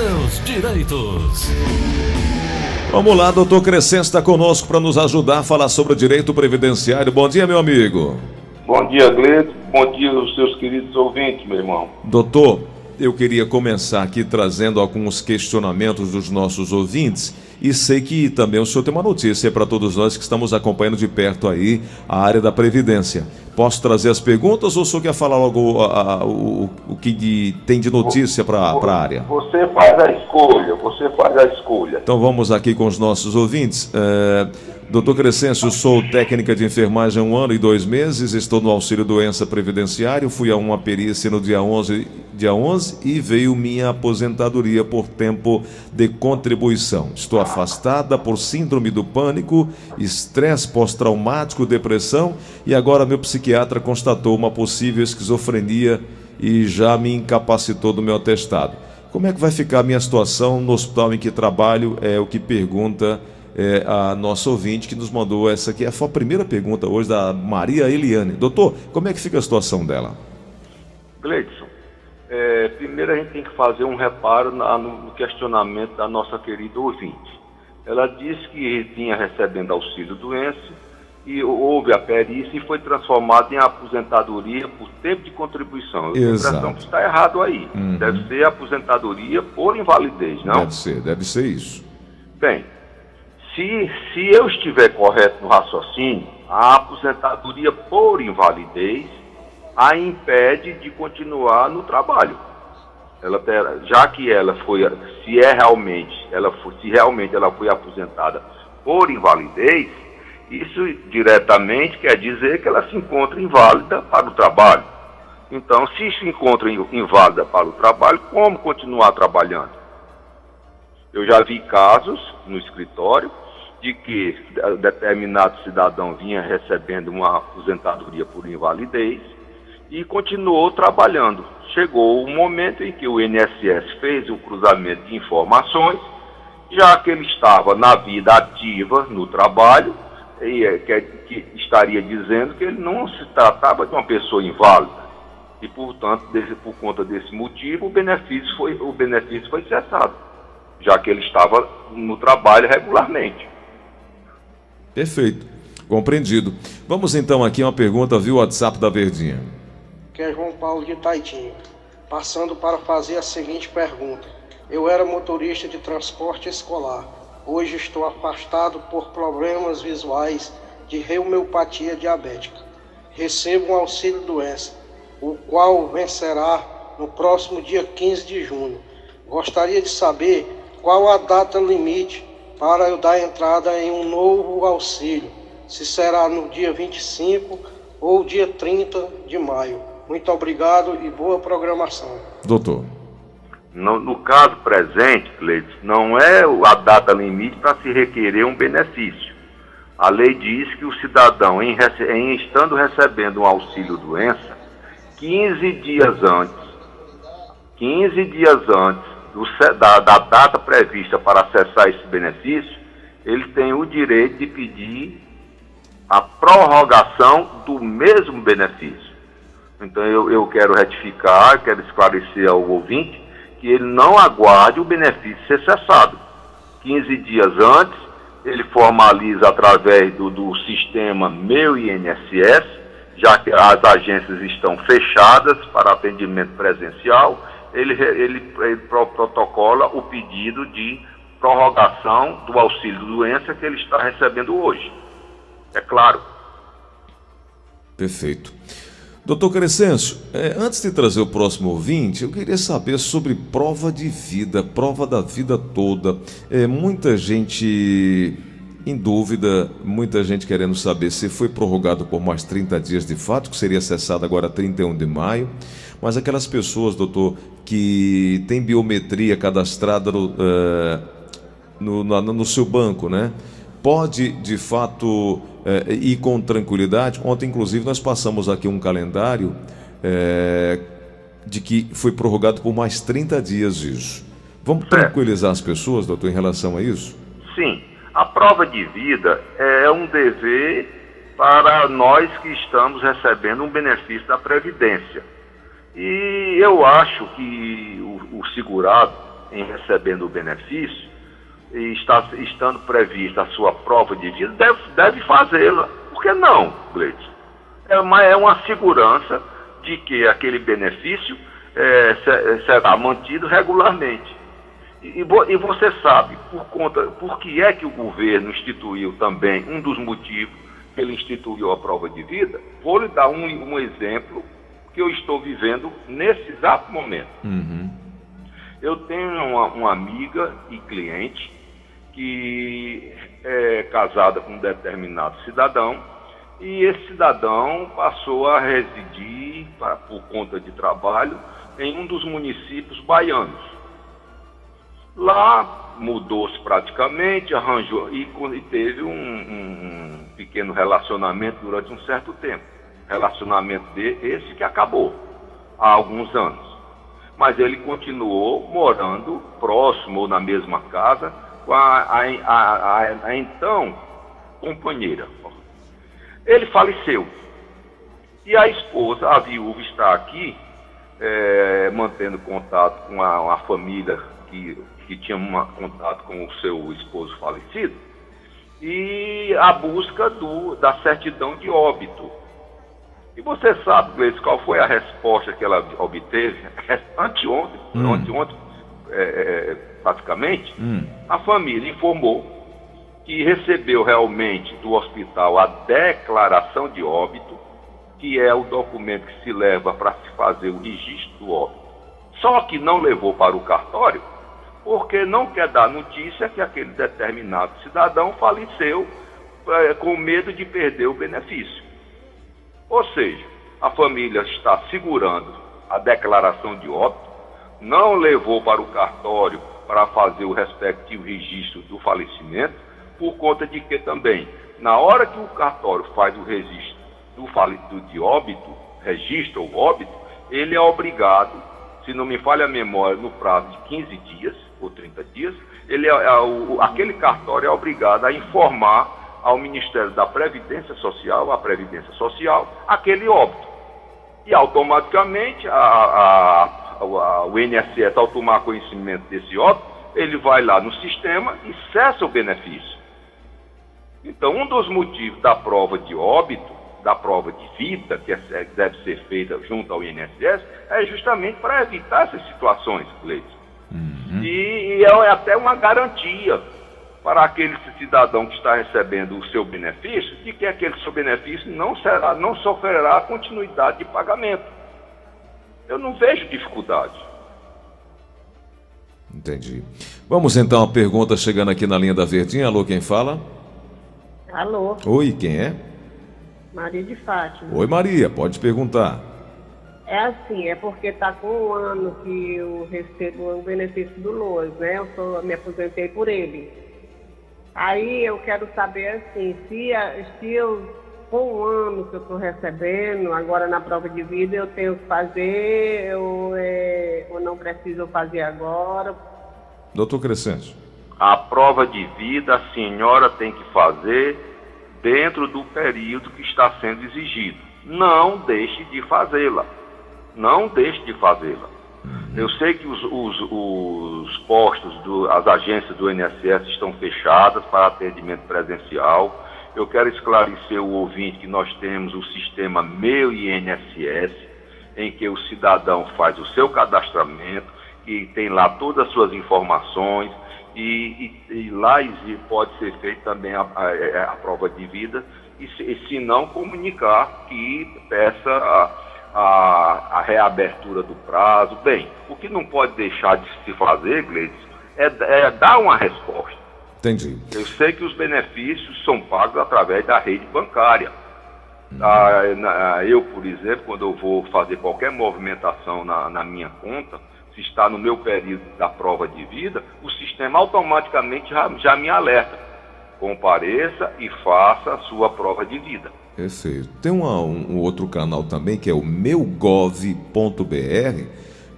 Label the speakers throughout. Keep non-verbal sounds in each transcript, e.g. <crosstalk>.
Speaker 1: seus direitos.
Speaker 2: Vamos lá, doutor Crescente está conosco para nos ajudar a falar sobre o direito previdenciário. Bom dia, meu amigo.
Speaker 3: Bom dia, Gleito. Bom dia aos seus queridos ouvintes, meu irmão.
Speaker 2: Doutor, eu queria começar aqui trazendo alguns questionamentos dos nossos ouvintes e sei que também o senhor tem uma notícia para todos nós que estamos acompanhando de perto aí a área da Previdência. Posso trazer as perguntas ou o senhor quer falar logo a, a, o, o que de, tem de notícia para a área?
Speaker 3: Você faz a escolha, você faz a escolha.
Speaker 2: Então vamos aqui com os nossos ouvintes. É, Doutor Crescêncio, sou técnica de enfermagem há um ano e dois meses, estou no auxílio doença previdenciário, fui a uma perícia no dia 11, dia 11 e veio minha aposentadoria por tempo de contribuição. Estou afastada por síndrome do pânico, estresse pós-traumático, depressão e agora meu psiquiatra constatou uma possível esquizofrenia e já me incapacitou do meu atestado. Como é que vai ficar a minha situação no hospital em que trabalho? É o que pergunta é, a nossa ouvinte que nos mandou essa aqui. Foi a primeira pergunta hoje da Maria Eliane. Doutor, como é que fica a situação dela?
Speaker 3: Gleidson, é, primeiro a gente tem que fazer um reparo na, no questionamento da nossa querida ouvinte. Ela disse que vinha recebendo auxílio doença e houve a perícia e foi transformado em aposentadoria por tempo de contribuição. Eu impressão que está errado aí. Uhum. Deve ser aposentadoria por invalidez, não?
Speaker 2: Deve ser, deve ser isso.
Speaker 3: Bem, se, se eu estiver correto no raciocínio, a aposentadoria por invalidez a impede de continuar no trabalho. Ela já que ela foi, se é realmente, ela foi, se realmente ela foi aposentada por invalidez, isso diretamente quer dizer que ela se encontra inválida para o trabalho. Então, se se encontra inválida para o trabalho, como continuar trabalhando? Eu já vi casos no escritório de que determinado cidadão vinha recebendo uma aposentadoria por invalidez e continuou trabalhando. Chegou o momento em que o INSS fez o cruzamento de informações, já que ele estava na vida ativa no trabalho, e é, que, que estaria dizendo que ele não se tratava de uma pessoa inválida. E, portanto, desse, por conta desse motivo, o benefício foi, o benefício foi cessado, já que ele estava no trabalho regularmente.
Speaker 2: Perfeito. Compreendido. Vamos então aqui uma pergunta via WhatsApp da Verdinha.
Speaker 4: Que é João Paulo de Taitinho. Passando para fazer a seguinte pergunta. Eu era motorista de transporte escolar. Hoje estou afastado por problemas visuais de reumeopatia diabética. Recebo um auxílio doença, o qual vencerá no próximo dia 15 de junho. Gostaria de saber qual a data limite para eu dar entrada em um novo auxílio, se será no dia 25 ou dia 30 de maio. Muito obrigado e boa programação.
Speaker 2: Doutor.
Speaker 3: No, no caso presente, Cleiton, não é a data limite para se requerer um benefício. A lei diz que o cidadão, em, em estando recebendo um auxílio doença, 15 dias antes, 15 dias antes do, da, da data prevista para acessar esse benefício, ele tem o direito de pedir a prorrogação do mesmo benefício. Então eu, eu quero retificar, quero esclarecer ao ouvinte que ele não aguarde o benefício ser cessado. 15 dias antes, ele formaliza através do, do sistema Meu INSS, já que as agências estão fechadas para atendimento presencial, ele, ele, ele protocola o pedido de prorrogação do auxílio doença que ele está recebendo hoje. É claro.
Speaker 2: Perfeito. Doutor Crescêncio, é, antes de trazer o próximo ouvinte, eu queria saber sobre prova de vida, prova da vida toda. É, muita gente em dúvida, muita gente querendo saber se foi prorrogado por mais 30 dias de fato, que seria cessado agora 31 de maio. Mas aquelas pessoas, doutor, que têm biometria cadastrada no, uh, no, no, no, seu banco, né? Pode, de fato, uh, ir com tranquilidade. Ontem, inclusive, nós passamos aqui um calendário uh, de que foi prorrogado por mais 30 dias isso. Vamos tranquilizar as pessoas, doutor, em relação a isso?
Speaker 3: Sim. A prova de vida é um dever para nós que estamos recebendo um benefício da Previdência. E eu acho que o, o segurado, em recebendo o benefício e está estando prevista a sua prova de vida, deve, deve fazê-la. Por que não, Gleison? É uma, é uma segurança de que aquele benefício é, será mantido regularmente. E, e, você sabe por conta, por que é que o governo instituiu também um dos motivos que ele instituiu a prova de vida? Vou lhe dar um, um exemplo que eu estou vivendo nesse exato momento.
Speaker 2: Uhum.
Speaker 3: Eu tenho uma, uma, amiga e cliente que é casada com um determinado cidadão e esse cidadão passou a residir pra, por conta de trabalho em um dos municípios baianos. Lá mudou-se praticamente, arranjou e, e teve um, um, pequeno relacionamento durante um certo tempo. Relacionamento de, esse que acabou há alguns anos. Mas ele continuou morando próximo ou na mesma casa com a, a, a, a então companheira. Ele faleceu. E a esposa, a viúva, está aqui é, mantendo contato com a, família que, que tinha uma, contato com o seu esposo falecido e a busca do, da certidão de óbito. E você sabe, Gleice, qual foi a resposta que ela obteve <laughs> anteontem, hum. anteontem é, é, praticamente?
Speaker 2: Hum.
Speaker 3: A família informou que recebeu realmente do hospital a declaração de óbito que é o documento que se leva para se fazer o registro do óbito. Só que não levou para o cartório, porque não quer dar notícia que aquele determinado cidadão faleceu é, com medo de perder o benefício. Ou seja, a família está segurando a declaração de óbito, não levou para o cartório para fazer o respectivo registro do falecimento, por conta de que também, na hora que o cartório faz o registro do, do, de óbito, registro ou óbito, ele é obrigado, se não me falha a memória, no prazo de 15 dias ou 30 dias, ele é, é, o, aquele cartório é obrigado a informar ao Ministério da Previdência Social, à Previdência Social, aquele óbito. E automaticamente a, a, a, o INSS, ao tomar conhecimento desse óbito, ele vai lá no sistema e cessa o benefício. Então, um dos motivos da prova de óbito da prova de vida, que é, deve ser feita junto ao INSS, é justamente para evitar essas situações, Cleiton.
Speaker 2: Uhum.
Speaker 3: E, e, é até uma garantia para aquele cidadão que está recebendo o seu benefício, de que aquele seu benefício não, será, não sofrerá continuidade de pagamento. Eu não vejo dificuldade.
Speaker 2: Entendi. Vamos então a pergunta chegando aqui na linha da Verdinha. Alô, quem fala?
Speaker 5: Alô.
Speaker 2: Oi, quem é?
Speaker 5: Maria de Fátima.
Speaker 2: Oi, Maria, pode perguntar.
Speaker 5: É assim, é porque está com um ano que eu recebo o benefício do LOAS, né? Eu sou, me aposentei por ele. Aí eu quero saber assim, se, se eu, com um ano que eu estou recebendo, agora na prova de vida, eu tenho que fazer ou, é, ou não preciso fazer agora?
Speaker 2: Doutor Crescente.
Speaker 3: A prova de vida a senhora tem que fazer dentro do período que está sendo exigido. Não deixe de fazê-la. Não deixe de fazê-la. Eu sei que os, os, os postos, do, as agências do INSS estão fechadas para atendimento presencial. Eu quero esclarecer o ouvinte que nós temos o sistema Meu INSS, em que o cidadão faz o seu cadastramento, que tem lá todas as suas informações, e, e, e lá pode ser feita também a, a, é, a, prova de vida, e se, e se não, comunicar que peça a, a, a, reabertura do prazo. Bem, o que não pode deixar de se fazer, Gleides, é, é dar uma resposta.
Speaker 2: Entendi.
Speaker 3: Eu sei que os benefícios são pagos através da rede bancária. Uhum. Ah, eu, por exemplo, quando eu vou fazer qualquer movimentação na, na minha conta, se está no meu período da prova de vida, o sistema automaticamente já, já me alerta. Compareça e faça a sua prova de vida.
Speaker 2: Perfeito. Tem uma, um, um outro canal também que é o meugov.br,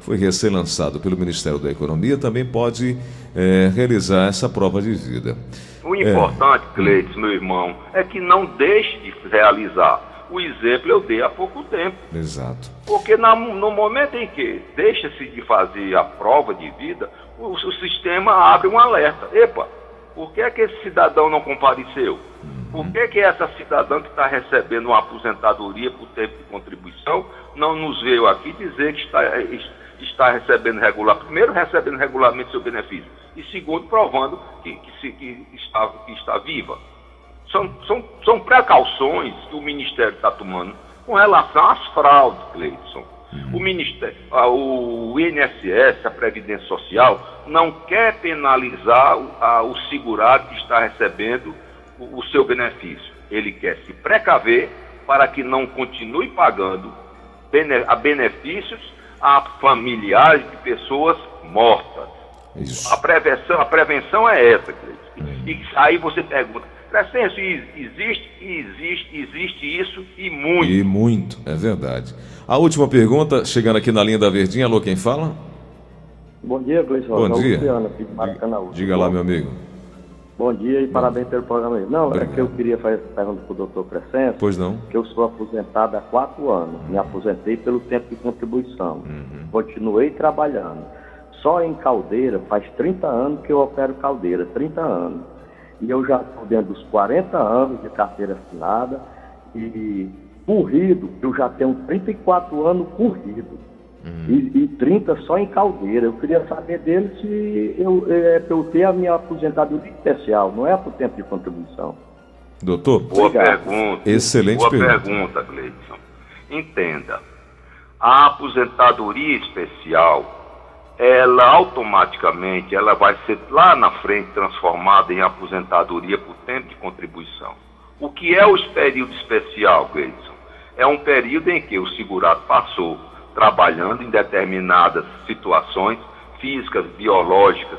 Speaker 2: foi recém-lançado pelo Ministério da Economia, também pode é, realizar essa prova de vida.
Speaker 3: O importante, é. Cleiton, meu irmão, é que não deixe de realizar O exemplo eu dei há pouco tempo.
Speaker 2: Exato.
Speaker 3: Porque na, no momento em que deixa-se de fazer a prova de vida, o, o, sistema abre um alerta. Epa, por que, é que esse cidadão não compareceu? Por que, que essa cidadã que está recebendo uma aposentadoria por tempo de contribuição não nos veio aqui dizer que está, está recebendo regular, primeiro recebendo regularmente seu benefício, e segundo provando que, que, se, que, está, que está viva? São, são, são precauções que o Ministério está tomando com relação às fraudes, Cleidson. O, Ministério, o INSS, a Previdência Social, não quer penalizar o, a, o segurado que está recebendo o, o seu benefício. Ele quer se precaver para que não continue pagando a benefícios a familiares de pessoas mortas. Isso. A prevenção, a prevenção é essa, Cleidson. Uhum. E aí você pergunta, Crescencio, existe, existe, existe isso e muito.
Speaker 2: E muito, é verdade. A última pergunta, chegando aqui na linha da Verdinha, alô, quem fala?
Speaker 6: Bom dia, Gleison.
Speaker 2: Bom dia. Luciano, aqui de Maracanã. Diga lá, meu amigo.
Speaker 6: Bom dia e Bom. parabéns pelo programa. Não, Obrigado. é que eu queria fazer essa pergunta para o doutor Crescencio.
Speaker 2: Pois não.
Speaker 6: Que eu sou aposentado há quatro anos. Me aposentei pelo tempo de contribuição. Uhum. Continuei trabalhando. Só em caldeira, faz 30 anos que eu opero caldeira, 30 anos e eu já estou dentro dos 40 anos de carteira assinada e corrido, eu já tenho 34 anos corrido. Uhum. E, e 30 só em caldeira. Eu queria saber dele se eu, é, eu ter a minha aposentadoria especial, não é por tempo de contribuição.
Speaker 2: Doutor?
Speaker 3: Boa Obrigado. pergunta.
Speaker 2: Excelente
Speaker 3: Boa
Speaker 2: pergunta.
Speaker 3: pergunta, Gleidson. Entenda, a aposentadoria especial ela automaticamente ela vai ser lá na frente transformada em aposentadoria por tempo de contribuição. O que é o período especial, Gleison? É um período em que o segurado passou trabalhando em determinadas situações físicas, biológicas,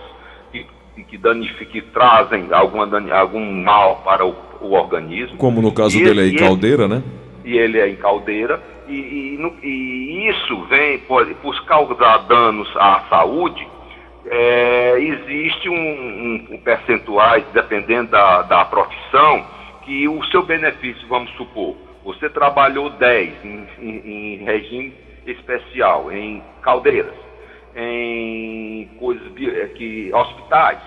Speaker 3: que, que, danificam, que trazem alguma, algum mal para o, o organismo.
Speaker 2: Como no caso e dele aí, caldeira, né?
Speaker 3: E ele é em caldeira e, e, e isso vem por, por causar danos à saúde, é, existe um, um, um percentual, dependendo da, da profissão, que o seu benefício, vamos supor, você trabalhou 10 em, em, em regime especial, em caldeiras, em coisas é, que hospitais.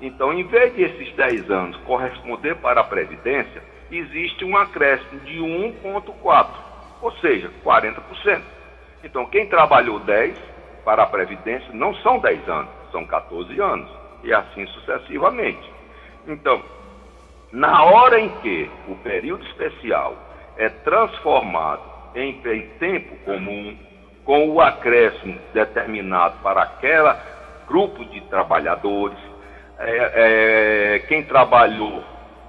Speaker 3: Então, em vez de esses 10 anos corresponder para a Previdência, existe um acréscimo de 1,4 ou seja, 40%. Então, quem trabalhou 10 para a Previdência não são 10 anos, são 14 anos, e assim sucessivamente. Então, na hora em que o período especial é transformado em, em tempo comum, com o acréscimo determinado para aquele grupo de trabalhadores, é, é, quem trabalhou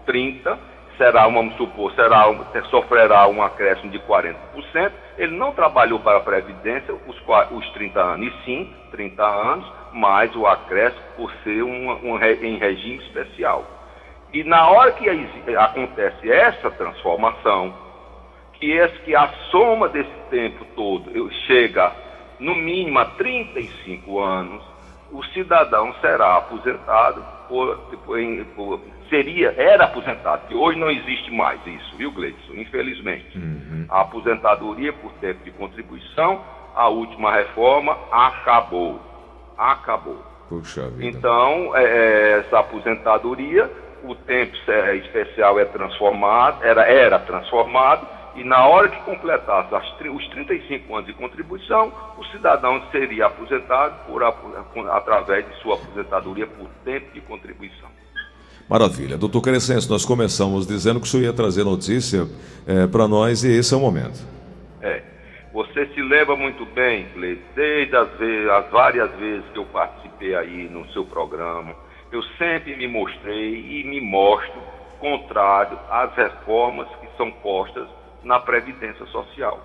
Speaker 3: 30 será, vamos supor, será, sofrerá um acréscimo de 40%. Ele não trabalhou para a Previdência os, os 30 anos, e sim 30 anos, mais o acréscimo por ser um, um, em regime especial. E na hora que acontece essa transformação, que, esse, que a soma desse tempo todo chega no mínimo a 35 anos, o cidadão será aposentado por, por, por, seria, era aposentado, que hoje não existe mais isso, viu, Gleidson? Infelizmente. Uhum. A aposentadoria por tempo de contribuição, a última reforma acabou. Acabou.
Speaker 2: Puxa vida.
Speaker 3: Então, é, é essa aposentadoria, o tempo especial é transformado, era, era transformado, e na hora que completasse as, os 35 anos de contribuição, o cidadão seria aposentado por, através de sua aposentadoria por tempo de contribuição.
Speaker 2: Maravilha. Doutor Crescencio, nós começamos dizendo que o senhor ia trazer notícia é, para nós e esse é o momento.
Speaker 3: É. Você se lembra muito bem, desde as, vezes, as várias vezes que eu participei aí no seu programa, eu sempre me mostrei e me mostro contrário às reformas que são postas na Previdência Social.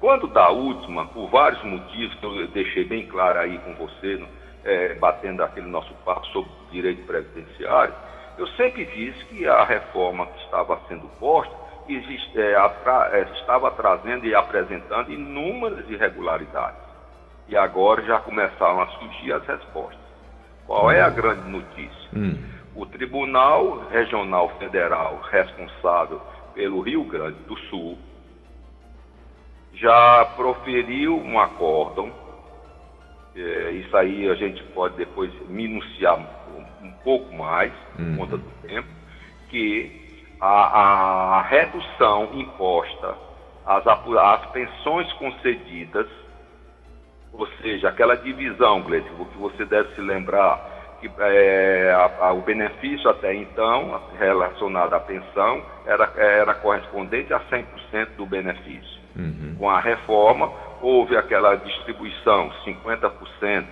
Speaker 3: Quando da última, por vários motivos que eu deixei bem claro aí com você, é, batendo aquele nosso papo sobre direito previdenciário, eu sempre disse que a reforma que estava sendo posta existe, é, atra, é, estava trazendo e apresentando inúmeras irregularidades. E agora já começaram a surgir as respostas. Qual é a grande notícia? Hum. O Tribunal Regional Federal responsável pelo Rio Grande do Sul já proferiu um acórdão, é, isso aí a gente pode depois minuciar um, um pouco mais, por uhum. conta do tempo, que a, a redução imposta às, às pensões concedidas, ou seja, aquela divisão, Gleito, que você deve se lembrar, que é, a, a, o benefício até então, relacionado à pensão, era, era correspondente a 100% do benefício. Uhum. Com a reforma, houve aquela distribuição, 50%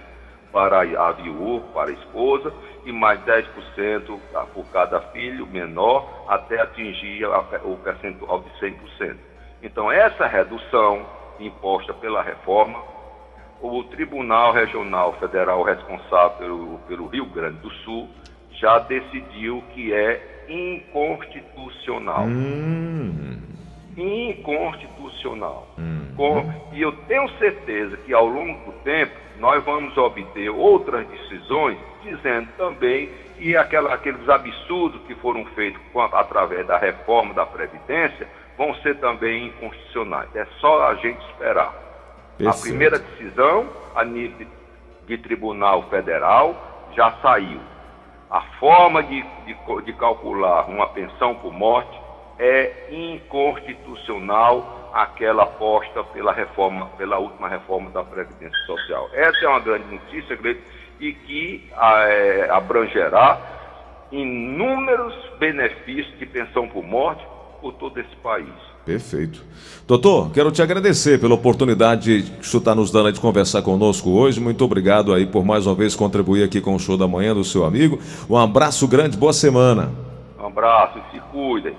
Speaker 3: para a viúva, para a esposa, e mais 10% por cada filho menor, até atingir o percentual de 100%. Então, essa redução imposta pela reforma, o Tribunal Regional Federal responsável pelo, pelo Rio Grande do Sul já decidiu que é inconstitucional. Hum. Inconstitucional. Hum. Com, e eu tenho certeza que ao longo do tempo nós vamos obter outras decisões dizendo também que aquela, aqueles absurdos que foram feitos através da reforma da Previdência vão ser também inconstitucionais. É só a gente esperar. A primeira decisão, a nível de, de Tribunal Federal, já saiu. A forma de, de, de calcular uma pensão por morte é inconstitucional aquela posta pela reforma, pela última reforma da Previdência Social. Essa é uma grande notícia, Gleito, e que é, abrangerá inúmeros benefícios de pensão por morte por todo esse país.
Speaker 2: Perfeito. Doutor, quero te agradecer pela oportunidade que o senhor está nos dando de conversar conosco hoje. Muito obrigado aí por mais uma vez contribuir aqui com o show da manhã do seu amigo. Um abraço grande, boa semana.
Speaker 3: Um abraço se cuidem.